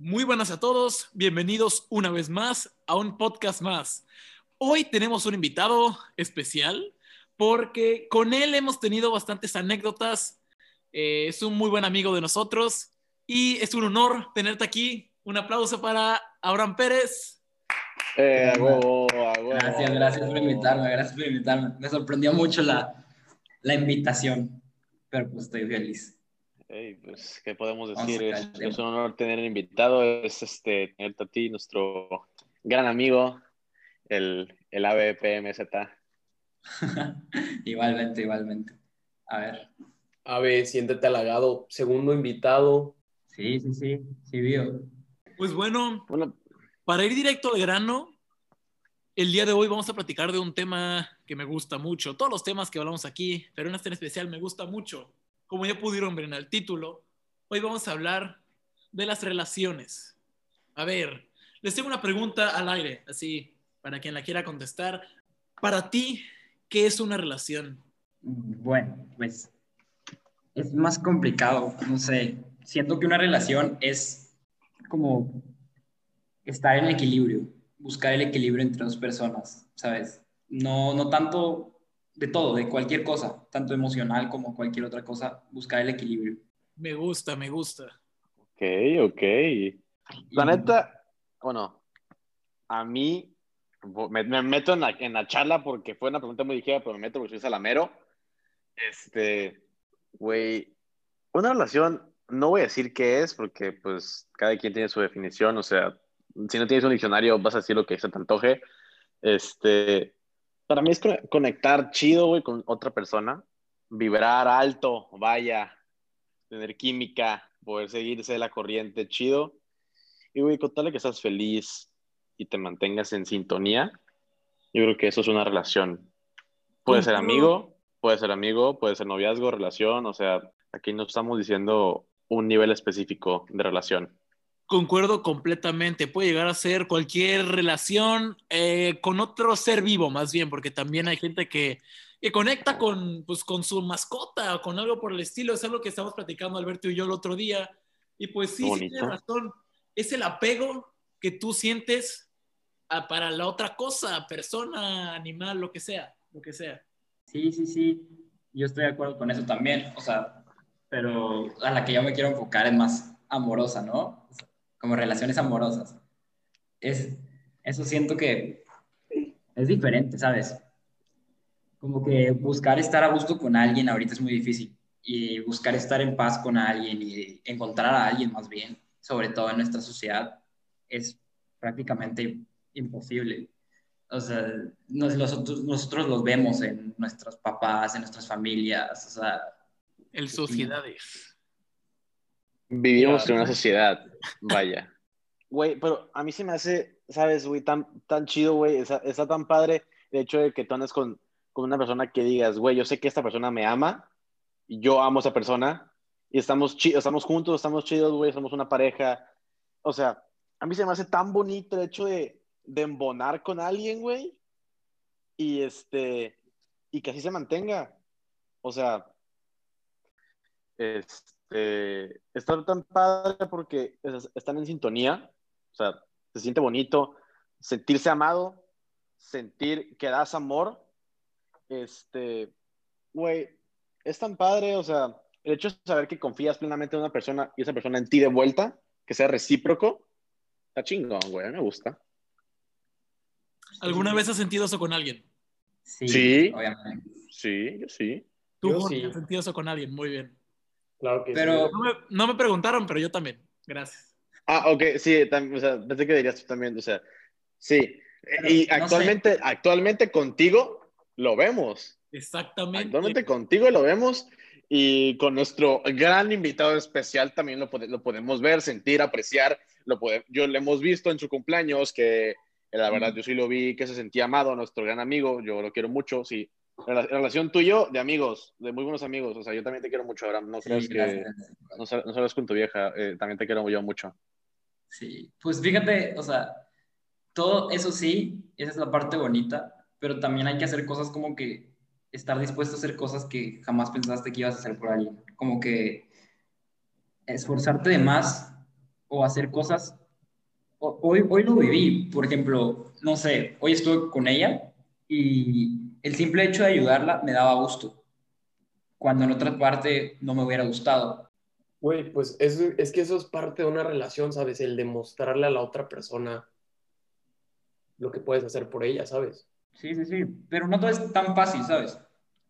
Muy buenas a todos, bienvenidos una vez más a un podcast más. Hoy tenemos un invitado especial porque con él hemos tenido bastantes anécdotas. Eh, es un muy buen amigo de nosotros y es un honor tenerte aquí. Un aplauso para Abraham Pérez. Eh. Gracias, gracias por invitarme, gracias por invitarme. Me sorprendió mucho la, la invitación, pero pues estoy feliz. Ey, pues, ¿qué podemos decir? Es, un honor tener el invitado. Es este, tenerte a ti, nuestro gran amigo, el, el ABPMZ. igualmente, igualmente. A ver. Ave, siéntete halagado. Segundo invitado. Sí, sí, sí, sí, vio. Pues bueno, Bueno, para ir directo al grano, el día de hoy vamos a platicar de un tema que me gusta mucho. Todos los temas que hablamos aquí, pero en este en especial me gusta mucho. Como ya pudieron ver en el título, hoy vamos a hablar de las relaciones. A ver, les tengo una pregunta al aire, así, para quien la quiera contestar. Para ti, ¿qué es una relación? Bueno, pues es más complicado, no sé. Siento que una relación es como estar en equilibrio, buscar el equilibrio entre dos personas, ¿sabes? No, no tanto de todo, de cualquier cosa, tanto emocional como cualquier otra cosa, buscar el equilibrio. Me gusta, me gusta. ok, ok. La neta, bueno, a mí me, me meto en la, en la charla porque fue una pregunta muy ligera, pero me meto porque soy salamero. Este, güey, una relación, no voy a decir qué es porque pues cada quien tiene su definición, o sea, si no tienes un diccionario vas a decir lo que se te antoje. Este, para mí es co- conectar chido, güey, con otra persona, vibrar alto, vaya, tener química, poder seguirse de la corriente chido. Y, güey, contarle que estás feliz y te mantengas en sintonía, yo creo que eso es una relación. Puede ser amigo, puede ser amigo, puede ser noviazgo, relación, o sea, aquí no estamos diciendo un nivel específico de relación. Concuerdo completamente. Puede llegar a ser cualquier relación eh, con otro ser vivo, más bien, porque también hay gente que, que conecta con, pues, con su mascota o con algo por el estilo. Es algo que estamos platicando Alberto y yo el otro día. Y pues sí, sí tienes razón. Es el apego que tú sientes a- para la otra cosa, persona, animal, lo que sea, lo que sea. Sí, sí, sí. Yo estoy de acuerdo con eso también. O sea, pero a la que yo me quiero enfocar es más amorosa, ¿no? O sea, como relaciones amorosas. Es, eso siento que es diferente, ¿sabes? Como que buscar estar a gusto con alguien ahorita es muy difícil. Y buscar estar en paz con alguien y encontrar a alguien más bien, sobre todo en nuestra sociedad, es prácticamente imposible. O sea, nos- nosotros, nosotros los vemos en nuestros papás, en nuestras familias, o sea, El sociedades. Vivimos Ya. en una sociedad, vaya. Güey, pero a mí se me hace, ¿sabes, güey? Tan, tan chido, güey. Está, está tan padre el hecho de que tú andes con, con una persona que digas, güey, yo sé que esta persona me ama, y yo amo a esa persona, y estamos, estamos juntos, estamos chidos, güey, somos una pareja. O sea, a mí se me hace tan bonito el hecho de, de embonar con alguien, güey, y este, y que así se mantenga. O sea, este, está tan padre porque es- están en sintonía, o sea, se siente bonito, sentirse amado, sentir que das amor, este, güey, es tan padre, o sea, el hecho de saber que confías plenamente en una persona y esa persona en ti de vuelta, que sea recíproco, está chingón, güey, me gusta. ¿Alguna vez has sentido eso con alguien? sí, Sí. obviamente. Sí, yo sí. Tú, Yo Jorge, sí. has sentido eso con alguien. Muy bien. Claro que Pero- sí. No me, no me preguntaron, pero yo también. Gracias. Ah, ok, sí, tam- o sea, pensé que dirías tú también, o sea, sí. Pero, y no sé. actualmente, actualmente contigo lo vemos. Exactamente. Actualmente contigo lo vemos y con nuestro gran invitado especial también lo, pode- lo podemos ver, sentir, apreciar. Lo pode- yo lo hemos visto en su cumpleaños, que eh, la verdad yo sí lo vi, que se sentía amado, nuestro gran amigo, yo lo quiero mucho, sí. Rela- relación tuyo de amigos, de muy buenos amigos, o sea, yo también te quiero mucho, Abraham, no Sí, creas que no, sal- no sabes con tu vieja, eh, también te quiero yo mucho. Sí, pues fíjate, o sea, todo eso sí, esa es la parte bonita, pero también hay que hacer cosas como que estar dispuesto a hacer cosas que jamás pensaste que ibas a hacer por alguien. Como que esforzarte de más o hacer cosas. Hoy, hoy lo viví, por ejemplo, no sé, hoy estuve con ella y el simple hecho de ayudarla me daba gusto, cuando en otra parte no me hubiera gustado. Güey, pues eso, es que eso es parte de una relación, ¿sabes? El demostrarle a la otra persona lo que puedes hacer por ella, ¿sabes? Sí, sí, sí, pero no todo es tan fácil, ¿sabes?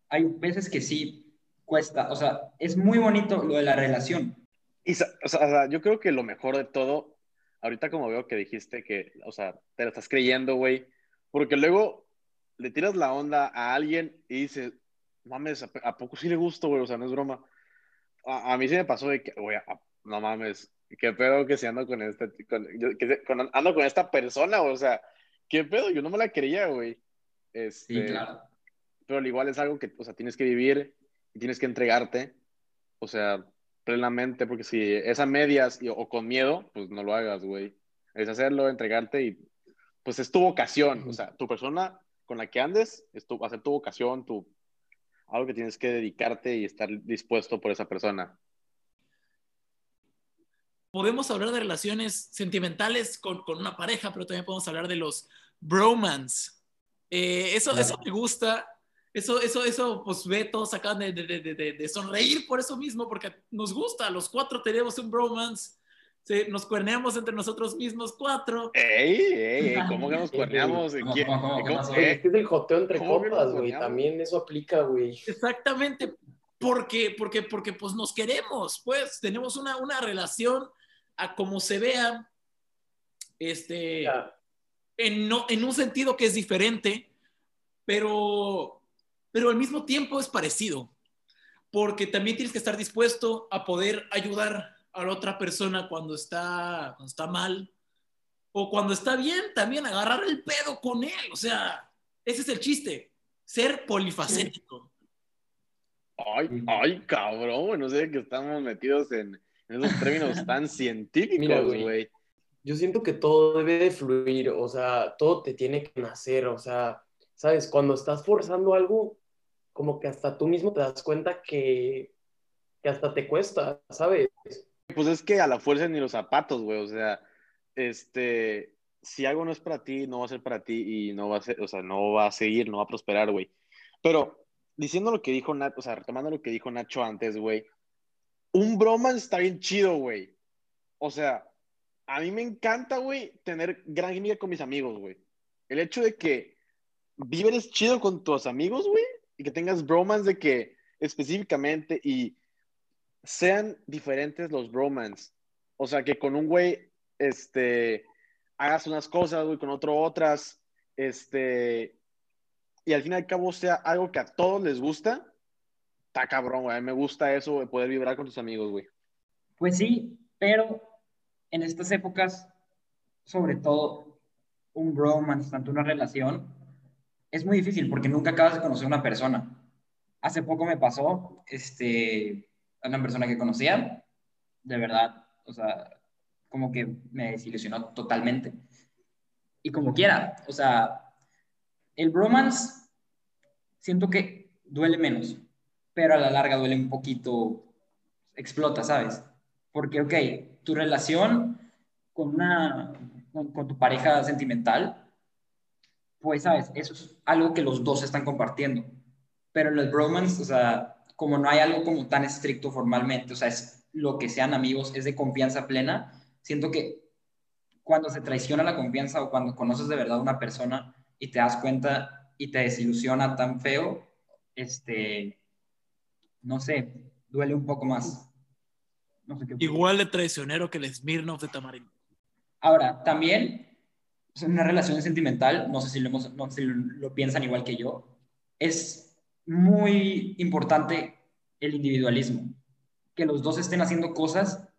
Hay veces que sí cuesta, o sea, es muy bonito lo de la relación, Y, sa- o sea, o sea, yo creo que lo mejor de todo, ahorita como veo que dijiste que, o sea, te lo estás creyendo, güey, porque luego le tiras la onda a alguien y dices, mames, ¿a, a poco sí le gusto, güey? O sea, no es broma. A, a mí sí me pasó de que, güey, no mames, qué pedo que se ando con este, con, yo- que con- ando con esta persona, o sea, qué pedo, yo no me la creía, güey. Este, sí, claro. pero al igual es algo que, o sea, tienes que vivir y tienes que entregarte, o sea, plenamente, porque si es a medias y- o con miedo, pues no lo hagas, güey. Es hacerlo, entregarte y pues es tu vocación, o sea, tu persona con la que andes, es tu, va a ser tu vocación, tu, algo que tienes que dedicarte y estar dispuesto por esa persona. Podemos hablar de relaciones sentimentales con, con una pareja, pero también podemos hablar de los bromance. Eh, eso, Claro. eso me gusta. Eso, eso, eso, pues ve, todos acaban de, de, de, de- de sonreír por eso mismo, porque nos gusta. Los cuatro tenemos un bromance. Sí, nos cuerneamos entre nosotros mismos cuatro. ¡Ey, ey, ey! ¿Cómo que nos cuerneamos? ¿Cómo, eh? es que es el joteo entre ¿Cómo que nos copas, güey. También eso aplica, güey. Exactamente, porque, porque, porque pues nos queremos, pues tenemos una, una relación a como se vea, este, Ya, en, no, en un sentido que es diferente, pero, pero al mismo tiempo es parecido, porque también tienes que estar dispuesto a poder ayudar a la otra persona cuando está, cuando está mal, o cuando está bien, también agarrar el pedo con él, o sea, ese es el chiste, ser polifacético. Ay, ay, cabrón, güey, no sé que estamos metidos en, en esos términos tan científicos, güey. güey. Yo siento que todo debe de fluir, o sea, todo te tiene que nacer, o sea, ¿sabes? Cuando estás forzando algo, como que hasta tú mismo te das cuenta que, que hasta te cuesta, ¿sabes? Pues es que a la fuerza ni los zapatos, güey. O sea, este, si algo no es para ti, no va a ser para ti y no va a ser, o sea, no va a seguir, no va a prosperar, güey. Pero diciendo lo que dijo Nacho, o sea, retomando lo que dijo Nacho antes, güey, un bromance está bien chido, güey. O sea, a mí me encanta, güey, tener gran química con mis amigos, güey. El hecho de que vives chido con tus amigos, güey, y que tengas bromance de que específicamente y sean diferentes los bromance. O sea, que con un güey, este, hagas unas cosas, güey, con otro otras, este, y al fin y al cabo sea algo que a todos les gusta, está cabrón, güey. A mí me gusta eso, de poder vibrar con tus amigos, güey. Pues sí, pero en estas épocas, sobre todo un bromance, tanto una relación, es muy difícil porque nunca acabas de conocer a una persona. Hace poco me pasó, este, una persona que conocía, de verdad, o sea, como que me desilusionó totalmente. Y como quiera, o sea, el bromance siento que duele menos, pero a la larga duele un poquito, explota, ¿sabes? Porque, ok, tu relación con, una, con, tu pareja sentimental, pues, ¿sabes? Eso es algo que los dos están compartiendo. Pero los bromance, o sea, como no hay algo como tan estricto formalmente, o sea, es lo que sean amigos, es de confianza plena, siento que cuando se traiciona la confianza o cuando conoces de verdad a una persona y te das cuenta y te desilusiona tan feo, este, no sé, duele un poco más. No sé qué opinas. Igual de traicionero que el Smirnoff de Tamarindo. Ahora, también, sea, una relación sentimental, no sé si lo, hemos- no sé si lo piensan igual que yo, es muy importante el individualismo, que los dos estén haciendo cosas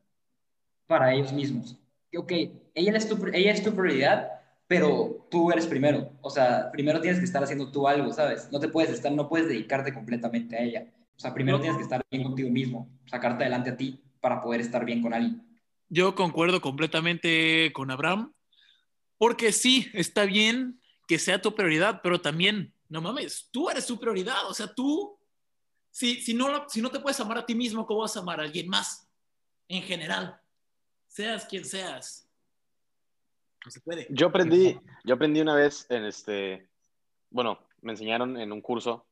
para ellos mismos. Que, ok, ella es, tu, ella es tu prioridad, pero tú eres primero. O sea, primero tienes que estar haciendo tú algo, ¿sabes? No te puedes estar, no puedes dedicarte completamente a ella. O sea, primero tienes que estar bien contigo mismo, sacarte adelante a ti para poder estar bien con alguien. Yo concuerdo completamente con Abraham, porque sí, está bien que sea tu prioridad, pero también, no mames, tú eres tu prioridad, o sea, tú, si, si, no, si no te puedes amar a ti mismo, ¿cómo vas a amar a alguien más? En general. seas quien seas. No se puede. Yo aprendí, yo aprendí una vez en este, bueno, me enseñaron en un curso,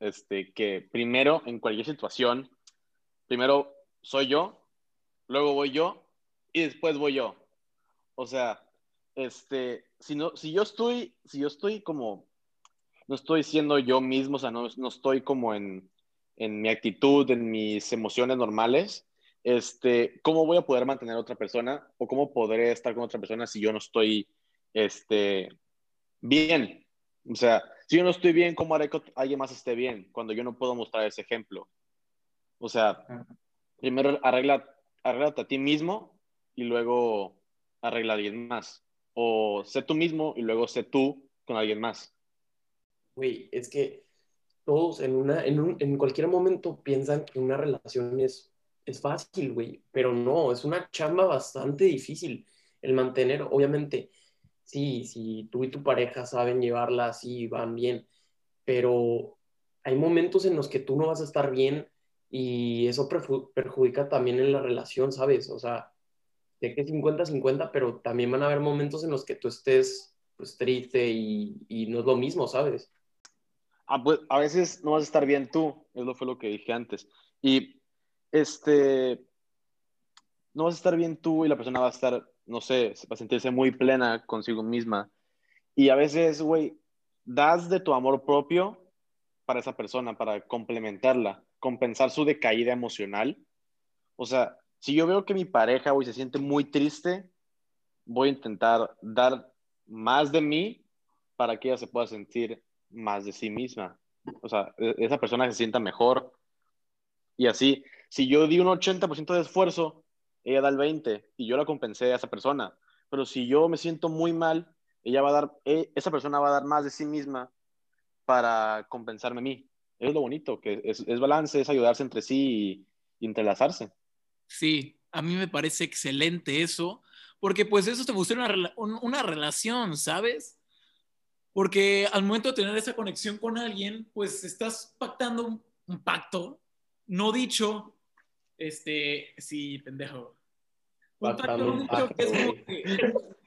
este, que primero en cualquier situación, primero soy yo, luego voy yo y después voy yo. O sea, este, si no, si yo estoy, si yo estoy como, no estoy siendo yo mismo, o sea, no, no estoy como en, en mi actitud, en mis emociones normales, este, ¿cómo voy a poder mantener a otra persona o cómo podré estar con otra persona si yo no estoy, este, bien? O sea, si yo no estoy bien, ¿cómo haré que alguien más esté bien cuando yo no puedo mostrar ese ejemplo? O sea, primero arregla, arréglate a ti mismo y luego arregla a alguien más. O sé tú mismo y luego sé tú con alguien más. Güey, es que todos en, una, en, un, en cualquier momento piensan que una relación es, es fácil, güey, pero no, es una chamba bastante difícil el mantener, obviamente, sí, si tú y tu pareja saben llevarla así, van bien, pero hay momentos en los que tú no vas a estar bien y eso perjudica también en la relación, ¿sabes? O sea, sé que 50-50, pero también van a haber momentos en los que tú estés pues triste y, y no es lo mismo, ¿sabes? Ah, pues, a veces no vas a estar bien tú, eso fue lo que dije antes. Y este, no vas a estar bien tú y la persona va a estar, no sé, va a sentirse muy plena consigo misma. Y a veces, güey, das de tu amor propio para esa persona, para complementarla, compensar su decaída emocional. O sea, si yo veo que mi pareja, güey, se siente muy triste, voy a intentar dar más de mí para que ella se pueda sentir más de sí misma. O sea, e, esa persona se sienta mejor. Y así, si yo di un 80% de esfuerzo, ella da el 20% y yo la compensé a esa persona. Pero si yo me siento muy mal, ella va a dar, e, esa persona va a dar más de sí misma para compensarme a mí. Es lo bonito, que es, es balance, es ayudarse entre sí y, entrelazarse. Sí, a mí me parece excelente eso, porque pues eso te funciona una, una relación, ¿sabes? Porque al momento de tener esa conexión con alguien, pues estás pactando un, pacto no dicho, este, sí, pendejo. Un pacto no dicho que es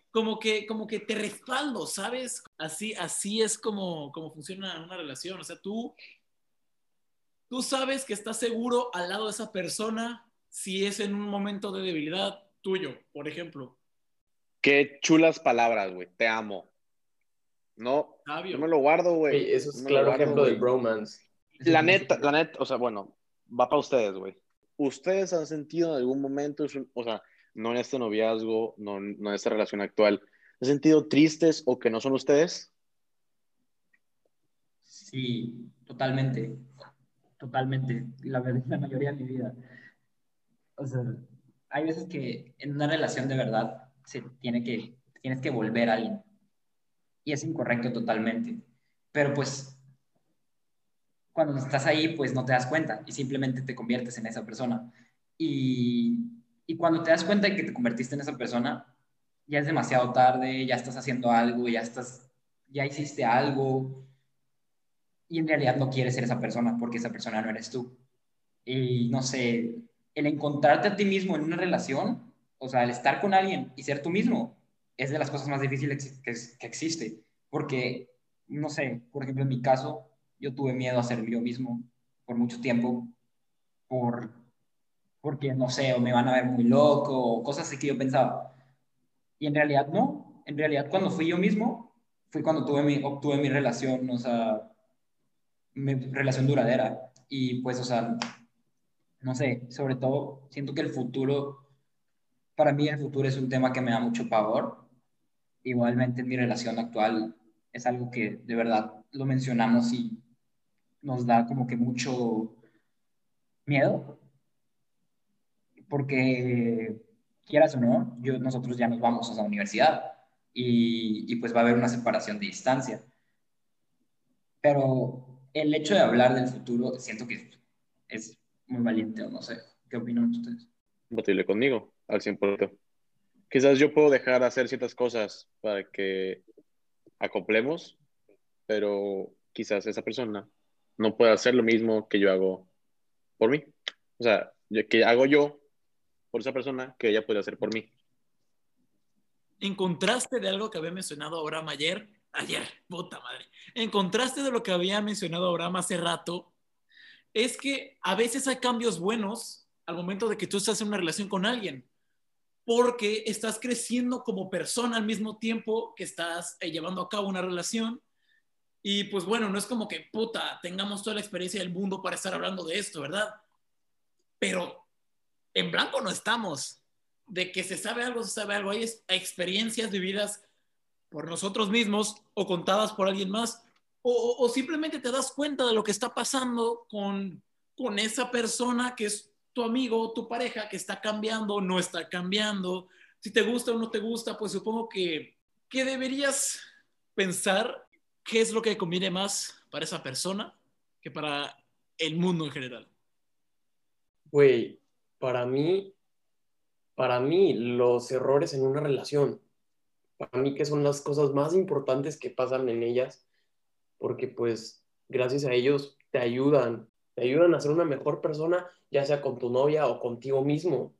como que, como que, te respaldo, ¿sabes? Así, así es como, como funciona una relación. O sea, tú, tú sabes que estás seguro al lado de esa persona si es en un momento de debilidad tuyo, por ejemplo. Qué chulas palabras, güey. Te amo. No, yo me lo guardo, güey. Eso es claro ejemplo del bromance. La neta, la neta, o sea, bueno, va para ustedes, güey. ¿Ustedes han sentido en algún momento, o sea, no en este noviazgo, no, no en esta relación actual, ¿han sentido tristes o que no son ustedes? Sí, totalmente. Totalmente. La, la mayoría de mi vida. O sea, hay veces que en una relación de verdad se tiene que, tienes que volver a alguien y es incorrecto totalmente. Pero pues cuando estás ahí, pues no te das cuenta y simplemente te conviertes en esa persona. Y, y cuando te das cuenta de que te convertiste en esa persona, ya es demasiado tarde, ya estás haciendo algo, ya estás, ya hiciste algo y en realidad no quieres ser esa persona porque esa persona no eres tú. Y no sé, el encontrarte a ti mismo en una relación, o sea, el estar con alguien y ser tú mismo, es de las cosas más difíciles que, que, existe, porque, no sé, por ejemplo, en mi caso, yo tuve miedo a ser yo mismo por mucho tiempo, por, porque, no sé, o me van a ver muy loco, o cosas así que yo pensaba. Y en realidad no, en realidad cuando fui yo mismo, fui cuando tuve mi, obtuve mi relación, o sea, mi relación duradera. Y pues, o sea, no sé, sobre todo siento que el futuro, para mí el futuro es un tema que me da mucho pavor, igualmente en mi relación actual es algo que de verdad lo mencionamos y nos da como que mucho miedo, porque quieras o no, yo, nosotros ya nos vamos a la universidad y, y pues va a haber una separación de distancia. Pero el hecho de hablar del futuro siento que es muy valiente, o no sé. ¿Qué opinan ustedes? Compatible conmigo, al 100% quizás yo puedo dejar de hacer ciertas cosas para que acoplemos, pero quizás esa persona no pueda hacer lo mismo que yo hago por mí. O sea, que hago yo por esa persona que ella podría hacer por mí. En contraste de algo que había mencionado Abraham ayer, ayer, puta madre, en contraste de lo que había mencionado Abraham hace rato, es que a veces hay cambios buenos al momento de que tú estás en una relación con alguien, porque estás creciendo como persona al mismo tiempo que estás eh, llevando a cabo una relación. Y pues bueno, no es como que puta, tengamos toda la experiencia del mundo para estar hablando de esto, ¿verdad? Pero en blanco no estamos. De que se sabe algo, se sabe algo. Hay experiencias vividas por nosotros mismos o contadas por alguien más. O, simplemente te das cuenta de lo que está pasando con, con esa persona que es tu amigo, tu pareja, que está cambiando, no está cambiando. Si te gusta o no te gusta, pues supongo que, que deberías pensar qué es lo que conviene más para esa persona que para el mundo en general. Güey, para mí, para mí, los errores en una relación, para mí que son las cosas más importantes que pasan en ellas, porque pues gracias a ellos te ayudan, te ayudan a ser una mejor persona, ya sea con tu novia o contigo mismo.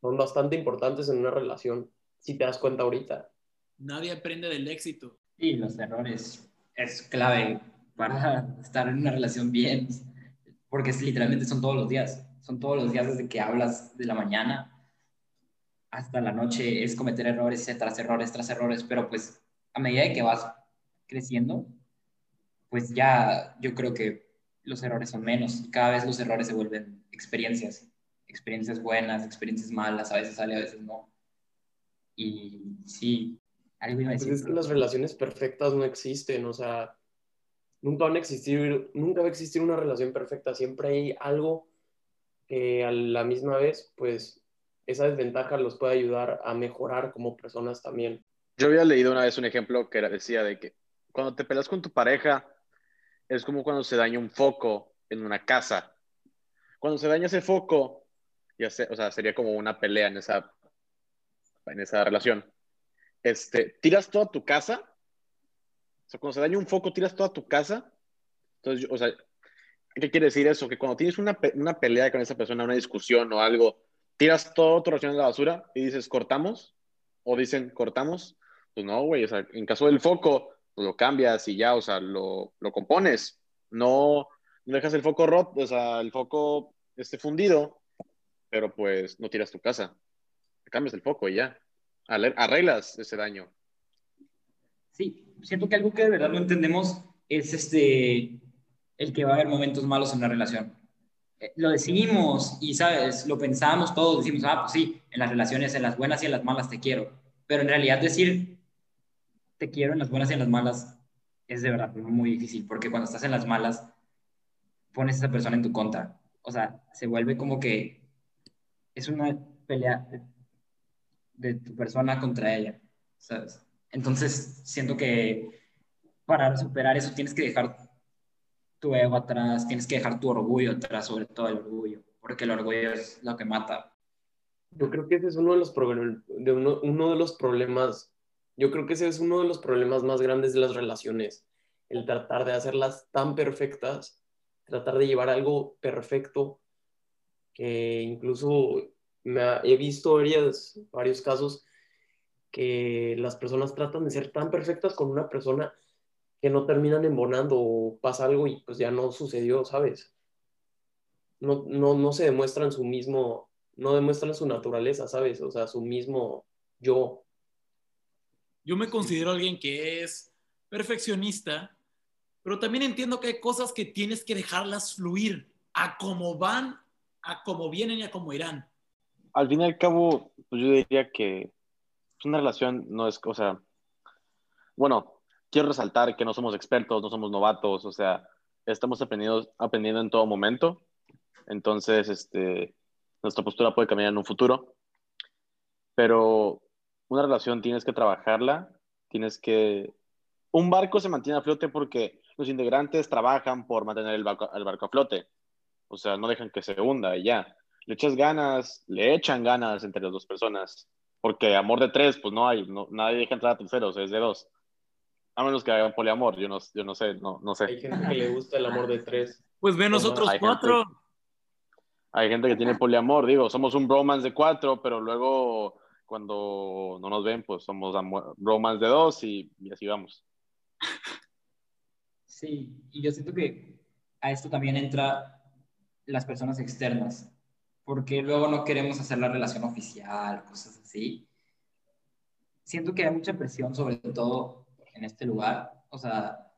Son bastante importantes en una relación, si te das cuenta ahorita. Nadie aprende del éxito. Y los errores es clave para estar en una relación bien, porque es, literalmente son todos los días, son todos los días desde que hablas de la mañana hasta la noche, es cometer errores tras errores tras errores, pero pues a medida de que vas creciendo, pues ya yo creo que los errores son menos y cada vez los errores se vuelven experiencias, experiencias buenas, experiencias malas, a veces sale, a veces no. Y sí, algo iba a pues decir. es que las relaciones perfectas no existen, o sea, nunca van a existir, nunca va a existir una relación perfecta, siempre hay algo que a la misma vez, pues esa desventaja los puede ayudar a mejorar como personas también. Yo había leído una vez un ejemplo que decía de que cuando te peleas con tu pareja, es como cuando se daña un foco en una casa. Cuando se daña ese foco, ya o sea, sería como una pelea en esa, en esa relación. Este, tiras toda tu casa o cuando se daña un foco, tiras toda tu casa. Entonces, o sea, ¿qué quiere decir eso? Que cuando tienes una, una pelea con esa persona, una discusión o algo, tiras todo tu relación a la basura y dices, cortamos, o dicen, cortamos. Pues no, güey, o sea, en caso del foco, pues lo cambias y ya, o sea, lo, lo compones. No, no dejas el foco roto, o sea, el foco esté fundido, pero pues no tiras tu casa. Cambias el foco y ya. Arreglas ese daño. Sí, siento que algo que de verdad no entendemos es este, el que va a haber momentos malos en una relación. Eh, lo decimos y, ¿sabes? Lo pensamos todos, decimos, ah, pues sí, en las relaciones, en las buenas y en las malas te quiero. Pero en realidad decir te quiero en las buenas y en las malas es de verdad muy difícil, porque cuando estás en las malas, pones a esa persona en tu contra. O sea, se vuelve como que es una pelea de, de tu persona contra ella, ¿sabes? Entonces, siento que para superar eso tienes que dejar tu ego atrás, tienes que dejar tu orgullo atrás, sobre todo el orgullo, porque el orgullo es lo que mata. Yo creo que ese es uno de los, de uno, uno de los problemas, yo creo que ese es uno de los problemas más grandes de las relaciones, el tratar de hacerlas tan perfectas, tratar de llevar algo perfecto, que incluso me he visto varios, varios casos que las personas tratan de ser tan perfectas con una persona que no terminan embonando o pasa algo y pues ya no sucedió, ¿sabes? No, no, no se demuestran su mismo, no demuestran su naturaleza, ¿sabes? O sea, su mismo yo. Yo me considero alguien que es perfeccionista, pero también entiendo que hay cosas que tienes que dejarlas fluir a cómo van, a cómo vienen y a cómo irán. Al fin y al cabo, pues yo diría que una relación no es, o sea, bueno, quiero resaltar que no somos expertos, no somos novatos, o sea, estamos aprendiendo, aprendiendo en todo momento. Entonces, este, nuestra postura puede cambiar en un futuro. Pero una relación tienes que trabajarla, tienes que... Un barco se mantiene a flote porque los integrantes trabajan por mantener el barco, el barco a flote. O sea, no dejan que se hunda y ya. Le echas ganas, le echan ganas entre las dos personas. Porque amor de tres, pues no hay, no, nadie deja entrar a terceros, es de dos. A menos que hagan poliamor, yo no, yo no sé, no, no sé. Hay gente que le gusta el amor de tres. Pues ve nosotros cuatro. Hay gente que tiene poliamor, digo, somos un bromance de cuatro, pero luego cuando no nos ven, pues somos bromance de dos y, así vamos. Sí, y yo siento que a esto también entra las personas externas, porque luego no queremos hacer la relación oficial, cosas así. Siento que hay mucha presión, sobre todo en este lugar, o sea,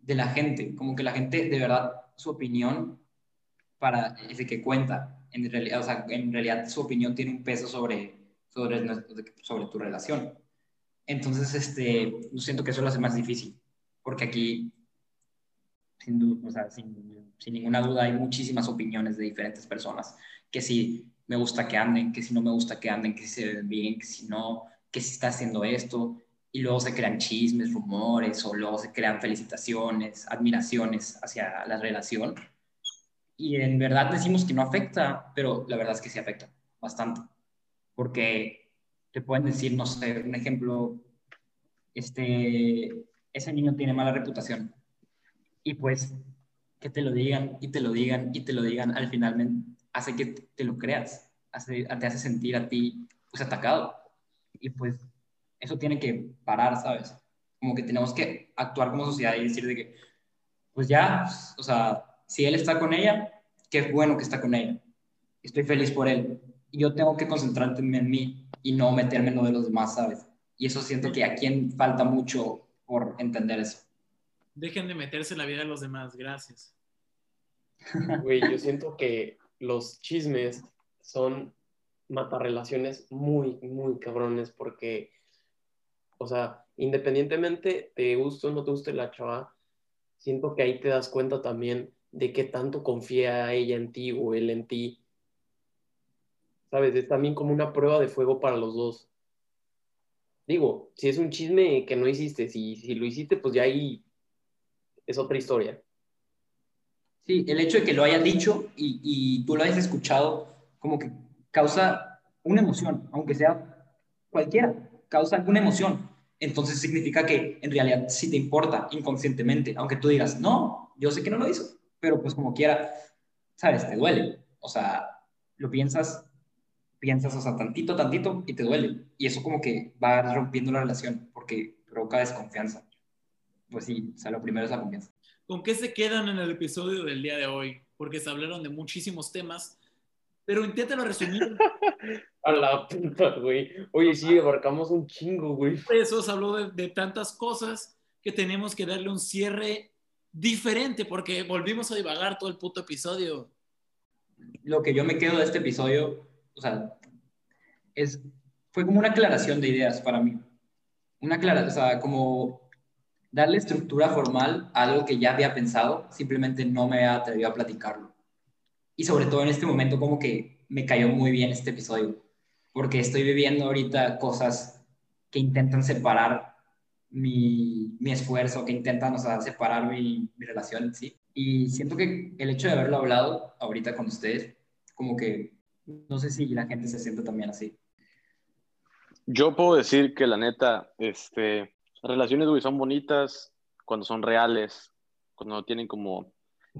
de la gente, como que la gente, de verdad, su opinión para es de que cuenta, en realidad, en realidad su opinión tiene un peso sobre, sobre, sobre tu relación. Entonces, este, siento que eso lo hace más difícil, porque aquí sin, du- o sea, sin, sin ninguna duda hay muchísimas opiniones de diferentes personas, que si me gusta que anden, que si no me gusta que anden, que si se ven bien, que si no, que si está haciendo esto, y luego se crean chismes, rumores, o luego se crean felicitaciones, admiraciones hacia la relación. Y en verdad decimos que no afecta, pero la verdad es que sí afecta bastante, porque te pueden decir, no sé, un ejemplo, este, ese niño tiene mala reputación, y pues que te lo digan y te lo digan y te lo digan, al final hace que te lo creas, hace, te hace sentir a ti pues atacado. Y pues eso tiene que parar, ¿sabes? Como que tenemos que actuar como sociedad y decir de que, pues ya, o sea, si él está con ella, qué bueno que está con ella. Estoy feliz por él. Yo tengo que concentrarme en mí y no meterme en lo de los demás, ¿sabes? Y eso siento que a quien falta mucho por entender eso. Dejen de meterse en la vida de los demás, gracias. Güey, yo siento que los chismes son matarrelaciones muy, muy cabrones porque, o sea, independientemente te guste o no te guste la chava, siento que ahí te das cuenta también de qué tanto confía ella en ti o él en ti. ¿Sabes? Es también como una prueba de fuego para los dos. Digo, si es un chisme que no hiciste, si, si lo hiciste, pues ya ahí es otra historia. Sí, el hecho de que lo haya dicho y, y tú lo hayas escuchado, como que causa una emoción, aunque sea cualquiera, causa alguna emoción. Entonces significa que en realidad sí te importa inconscientemente, aunque tú digas, no, yo sé que no lo hizo, pero pues como quiera, sabes, te duele. O sea, lo piensas, piensas, o sea, tantito, tantito y te duele. Y eso como que va rompiendo la relación porque provoca desconfianza. Pues sí, o sea, lo primero es la confianza. ¿Con qué se quedan en el episodio del día de hoy? Porque se hablaron de muchísimos temas, pero inténtalo resumir. A la puta, güey. Oye, sí, abarcamos un chingo, güey. Eso se habló de, de tantas cosas que tenemos que darle un cierre diferente porque volvimos a divagar todo el puto episodio. Lo que yo me quedo de este episodio, o sea, es, fue como una aclaración de ideas para mí. Una aclaración, o sea, como darle estructura formal a algo que ya había pensado, simplemente no me había atrevido a platicarlo. Y sobre todo en este momento como que me cayó muy bien este episodio, porque estoy viviendo ahorita cosas que intentan separar mi, mi esfuerzo, que intentan, o sea, separar mi, mi relación sí. Y siento que el hecho de haberlo hablado ahorita con ustedes, como que no sé si la gente se siente también así. Yo puedo decir que la neta, este, relaciones, güey, son bonitas cuando son reales, cuando no tienen como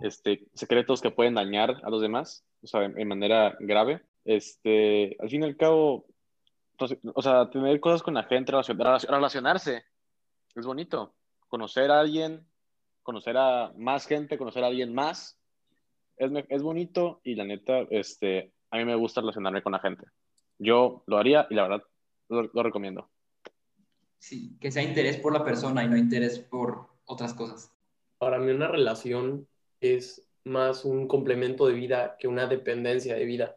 este, secretos que pueden dañar a los demás, o sea, en manera grave. Este, al fin y al cabo, entonces, o sea, tener cosas con la gente, relacion- relacion- relacionarse, es bonito. Conocer a alguien, conocer a más gente, conocer a alguien más, es, es bonito y la neta, este, a mí me gusta relacionarme con la gente. Yo lo haría y la verdad lo, lo recomiendo. Sí, que sea interés por la persona y no interés por otras cosas. Para mí una relación es más un complemento de vida que una dependencia de vida,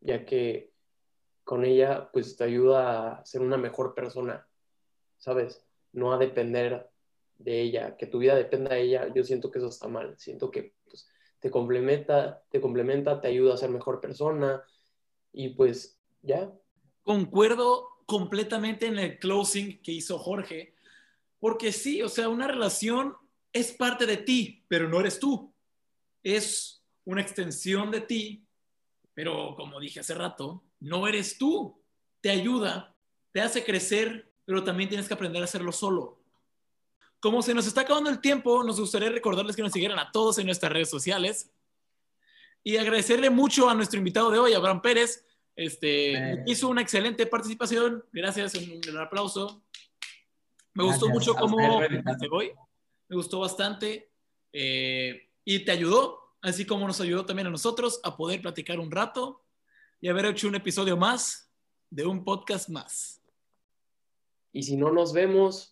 ya que con ella pues te ayuda a ser una mejor persona, ¿sabes? No a depender de ella, que tu vida dependa de ella, yo siento que eso está mal, siento que pues, te complementa, te complementa, te ayuda a ser mejor persona y pues ya, Concuerdo completamente en el closing que hizo Jorge, porque sí, o sea, una relación es parte de ti, pero no eres tú. Es una extensión de ti, pero como dije hace rato, no eres tú. Te ayuda, te hace crecer, pero también tienes que aprender a hacerlo solo. Como se nos está acabando el tiempo, nos gustaría recordarles que nos siguieran a todos en nuestras redes sociales. Y agradecerle mucho a nuestro invitado de hoy, Abraham Pérez. Este, Eh. hizo una excelente participación. Gracias, un, un aplauso. Me gustó Gracias mucho a cómo empezaste hoy. Me gustó bastante. eh, y te ayudó, así como nos ayudó también a nosotros a poder platicar un rato y haber hecho un episodio más de un podcast más. Y si no nos vemos,